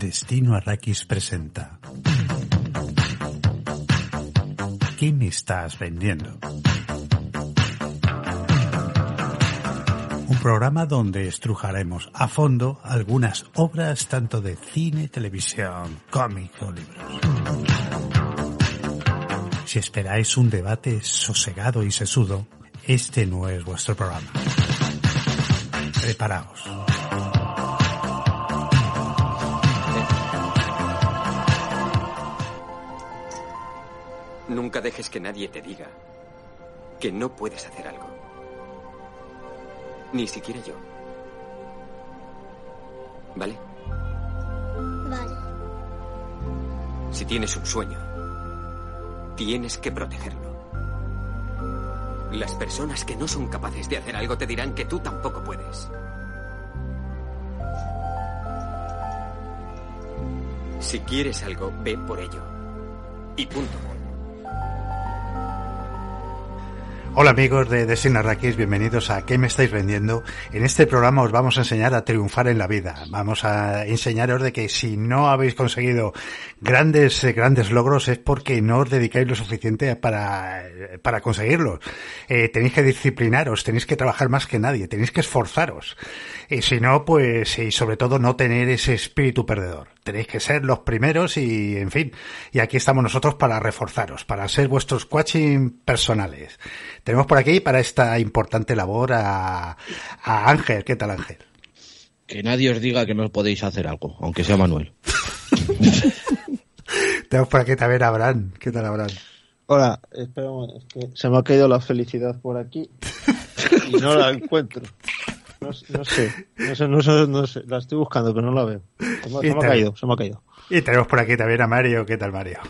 Destino Arrakis presenta. ¿Qué me estás vendiendo? Un programa donde estrujaremos a fondo algunas obras tanto de cine, televisión, cómic o libros. Si esperáis un debate sosegado y sesudo, este no es vuestro programa. Preparaos. Nunca dejes que nadie te diga que no puedes hacer algo. Ni siquiera yo. ¿Vale? Vale. Si tienes un sueño, tienes que protegerlo. Las personas que no son capaces de hacer algo te dirán que tú tampoco puedes. Si quieres algo, ve por ello. Y punto. Hola amigos de Destino Arrakis, bienvenidos a ¿Qué me estáis vendiendo? En este programa os vamos a enseñar a triunfar en la vida. Vamos a enseñaros de que si no habéis conseguido grandes, grandes logros es porque no os dedicáis lo suficiente para, para conseguirlos. Eh, tenéis que disciplinaros, tenéis que trabajar más que nadie, tenéis que esforzaros. Y si no, pues, y sobre todo no tener ese espíritu perdedor. Tenéis que ser los primeros y, en fin, y aquí estamos nosotros para reforzaros, para ser vuestros coaching personales. Tenemos por aquí para esta importante labor a, a Ángel. ¿Qué tal, Ángel? Que nadie os diga que no podéis hacer algo, aunque sea Manuel. Tenemos por aquí también a Abraham. ¿Qué tal, Abraham? Hola, espera un momento, es que se me ha caído la felicidad por aquí y no la encuentro. No, no sé, no sé, no sé, no sé, la estoy buscando, pero no la veo. Se me, se me ha caído, se me ha caído. Y tenemos por aquí también a Mario. ¿Qué tal, Mario?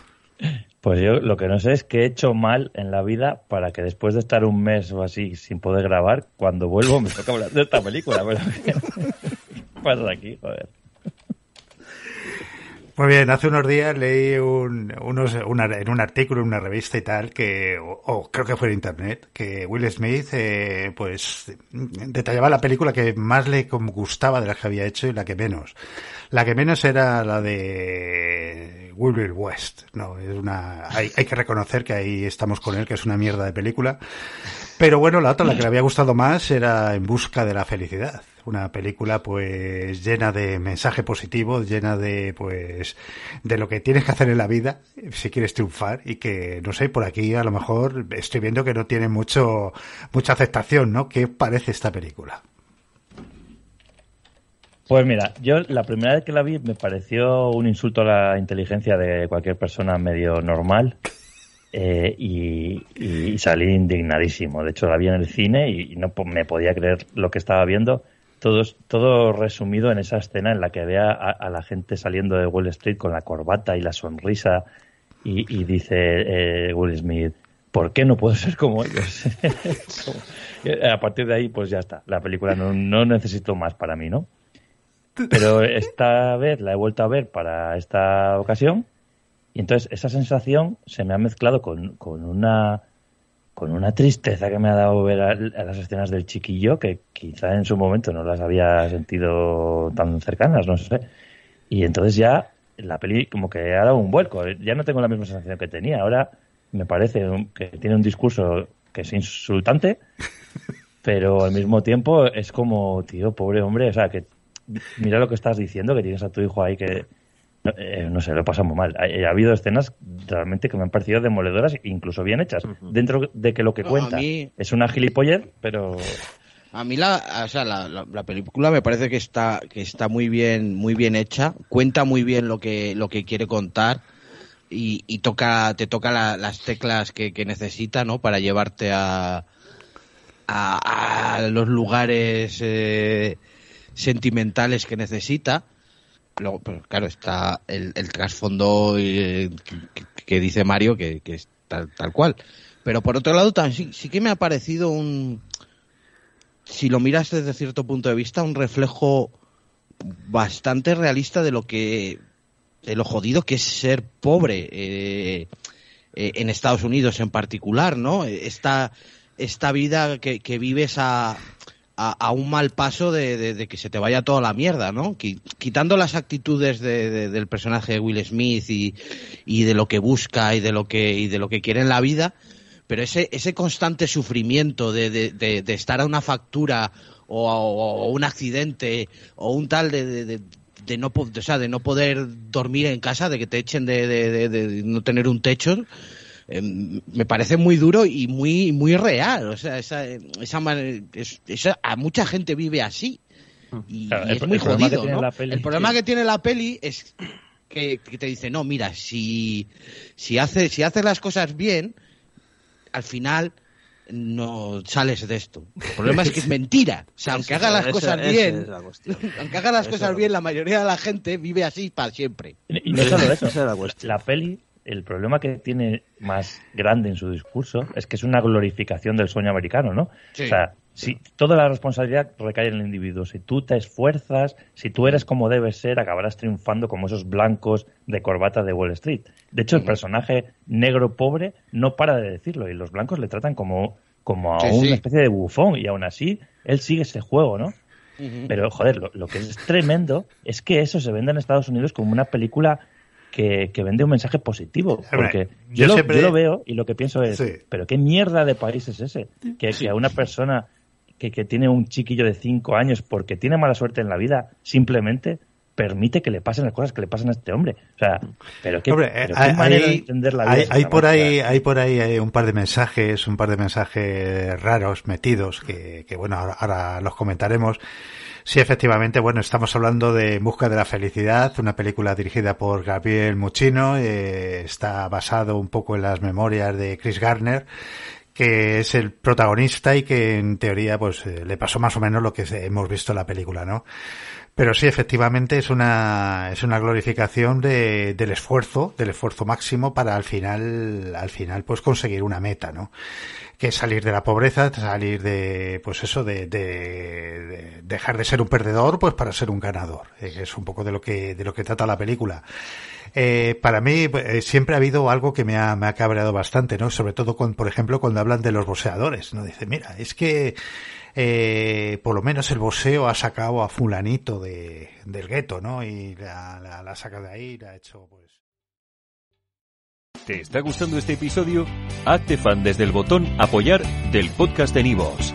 Pues yo lo que no sé es qué he hecho mal en la vida para que después de estar un mes o así sin poder grabar, cuando vuelvo me toca hablar de esta película. ¿Qué pasa aquí? Joder. Muy bien, hace unos días leí un, unos, una, en un artículo en una revista y tal, que, o, o creo que fue en internet, que Will Smith, eh, pues, detallaba la película que más le gustaba de las que había hecho y la que menos. La que menos era la de Will West, no, es una, hay, hay que reconocer que ahí estamos con él, que es una mierda de película. Pero bueno, la otra, la que le había gustado más, era En busca de la felicidad. Una película pues llena de mensaje positivo, llena de pues de lo que tienes que hacer en la vida si quieres triunfar y que no sé, por aquí a lo mejor estoy viendo que no tiene mucho mucha aceptación, ¿no? ¿Qué parece esta película? Pues mira, yo la primera vez que la vi me pareció un insulto a la inteligencia de cualquier persona medio normal. Eh, y, salí indignadísimo. De hecho, la vi en el cine y, no me podía creer lo que estaba viendo. Todo, todo resumido en esa escena en la que ve a, a, la gente saliendo de Wall Street con la corbata y la sonrisa y, y dice eh, Will Smith, ¿por qué no puedo ser como ellos? a partir de ahí, pues ya está. La película no, no necesito más para mí, ¿no? Pero esta vez la he vuelto a ver para esta ocasión y entonces esa sensación se me ha mezclado con, con una con una tristeza que me ha dado ver a, las escenas del chiquillo que quizá en su momento no las había sentido tan cercanas, no sé. Y entonces ya la peli como que ha dado un vuelco. Ya no tengo la misma sensación que tenía. Ahora me parece que tiene un discurso que es insultante, pero al mismo tiempo es como, tío, pobre hombre, o sea, que mira lo que estás diciendo, que tienes a tu hijo ahí que no, eh, no sé, lo pasa muy mal. Ha, ha, habido escenas realmente que me han parecido demoledoras, incluso bien hechas, uh -huh. dentro de que lo que cuenta mí... es una gilipollez, pero... A mí la, o sea, la, la, la, película me parece que está, que está muy bien, muy bien hecha, cuenta muy bien lo que, lo que quiere contar y, y toca, te toca la, las teclas que, que, necesita, ¿no? Para llevarte a, a, los lugares eh, sentimentales que necesita. Luego, pero claro, está el, trasfondo eh, que, dice Mario, que, es tal, tal, cual. Pero por otro lado, también, sí, que me ha parecido un, si lo miras desde cierto punto de vista, un reflejo bastante realista de lo que, de lo jodido que es ser pobre eh, eh, en Estados Unidos en particular, ¿no? Esta, esta vida que, que vives a, a, un mal paso de, que se te vaya toda la mierda, ¿no? Quitando las actitudes del personaje de Will Smith y, de lo que busca y de lo que, y de lo que quiere en la vida, pero ese, ese constante sufrimiento de, estar a una factura o, un accidente o un tal de, no, o sea, de no poder dormir en casa, de que te echen de, no tener un techo, Em, me parece muy duro y muy muy real. O sea, esa, esa, a mucha gente vive así. Y, es muy jodido, ¿no? el problema que tiene la peli es que, te dice, no, mira, si, si, haces, si haces las cosas bien, al final no sales de esto. El problema es que es mentira. O sea, aunque haga las cosas bien, aunque haga las cosas bien, la mayoría de la gente vive así para siempre. Y no solo eso, la peli el problema que tiene más grande en su discurso es que es una glorificación del sueño americano, ¿no? O sea, si toda la responsabilidad recae en el individuo. Si tú te esfuerzas, si tú eres como debes ser, acabarás triunfando como esos blancos de corbata de Wall Street. De hecho, el personaje negro pobre no para de decirlo y los blancos le tratan como, como a una especie de bufón y aún así él sigue ese juego, ¿no? Pero, joder, lo, lo, que es tremendo es que eso se vende en Estados Unidos como una película que, vende un mensaje positivo. Porque yo, lo, lo, veo y lo que pienso es, pero qué mierda de país es ese. Que, a una persona que, tiene un chiquillo de cinco años porque tiene mala suerte en la vida, simplemente permite que le pasen las cosas que le pasan a este hombre. O sea, pero qué, hay, manera de entender la vida. Hay, por ahí, hay por ahí hay un par de mensajes, un par de mensajes raros metidos que, que bueno, ahora los comentaremos. Sí, efectivamente, bueno, estamos hablando de Busca de la Felicidad, una película dirigida por Gabriel Muchino, eh, está basado un poco en las memorias de Chris Garner, que es el protagonista y que en teoría pues eh, le pasó más o menos lo que hemos visto en la película, ¿no? Pero sí, efectivamente es una, es una glorificación de, del esfuerzo, del esfuerzo máximo para al final, al final pues conseguir una meta, ¿no? que es salir de la pobreza, salir de, pues eso, de, de, dejar de ser un perdedor, pues para ser un ganador. Eh, es un poco de lo que, de lo que trata la película. Eh, para mí eh, siempre ha habido algo que me ha, me ha cabreado bastante, ¿no? Sobre todo con, por ejemplo, cuando hablan de los boxeadores, ¿no? Dice, mira, es que, eh, por lo menos el boxeo ha sacado a fulanito de, del gueto, ¿no? Y la, la, la saca de ahí, la ha hecho, pues, ¿Te está gustando este episodio? Hazte fan desde el botón Apoyar del podcast de Nivos.